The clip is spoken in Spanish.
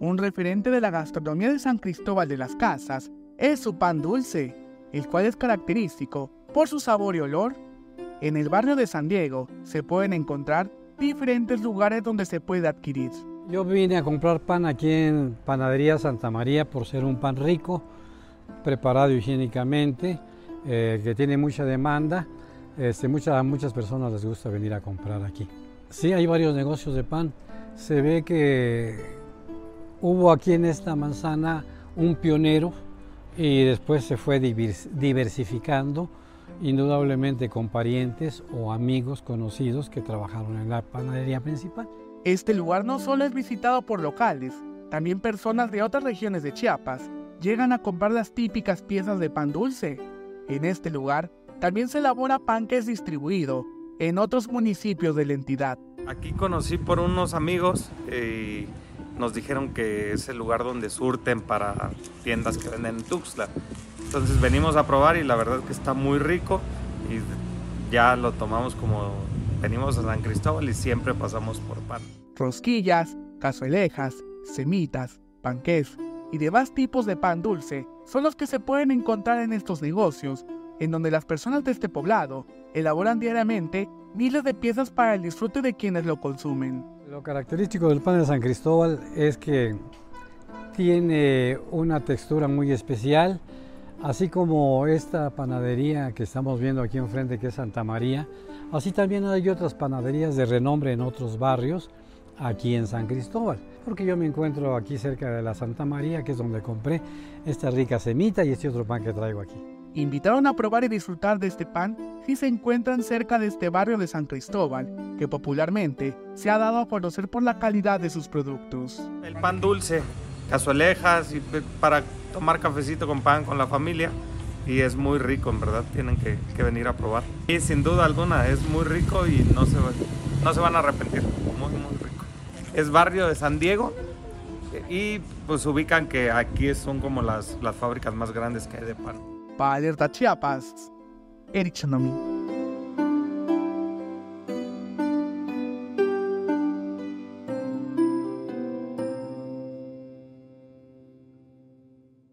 Un referente de la gastronomía de San Cristóbal de las Casas es su pan dulce, el cual es característico por su sabor y olor. En el barrio de San Diego se pueden encontrar diferentes lugares donde se puede adquirir. Yo vine a comprar pan aquí en Panadería Santa María por ser un pan rico, preparado higiénicamente, eh, que tiene mucha demanda. Este, muchas, muchas personas les gusta venir a comprar aquí. Sí, hay varios negocios de pan. Se ve que hubo aquí en esta manzana un pionero y después se fue diversificando, indudablemente con parientes o amigos conocidos que trabajaron en la panadería principal. Este lugar no solo es visitado por locales, también personas de otras regiones de Chiapas llegan a comprar las típicas piezas de pan dulce. En este lugar también se elabora pan que es distribuido en otros municipios de la entidad. Aquí conocí por unos amigos y nos dijeron que es el lugar donde surten para tiendas que venden en Tuxtla. Entonces venimos a probar y la verdad que está muy rico y ya lo tomamos como venimos a San Cristóbal y siempre pasamos por pan. Rosquillas, cazuelejas, semitas, panqués y demás tipos de pan dulce son los que se pueden encontrar en estos negocios, en donde las personas de este poblado elaboran diariamente miles de piezas para el disfrute de quienes lo consumen. Lo característico del pan de San Cristóbal es que tiene una textura muy especial, así como esta panadería que estamos viendo aquí enfrente que es Santa María, así también hay otras panaderías de renombre en otros barrios aquí en San Cristóbal, porque yo me encuentro aquí cerca de la Santa María, que es donde compré esta rica semita y este otro pan que traigo aquí. Invitaron a probar y disfrutar de este pan si se encuentran cerca de este barrio de San Cristóbal, que popularmente se ha dado a conocer por la calidad de sus productos. El pan dulce, cazuelejas y para tomar cafecito con pan con la familia y es muy rico, en verdad, tienen que, venir a probar. Y sin duda alguna es muy rico y no se, no se van a arrepentir, muy, muy rico. Es barrio de San Diego y pues ubican que aquí son como las, las fábricas más grandes que hay de pan. Para Alerta Chiapas, Eric Chanomi.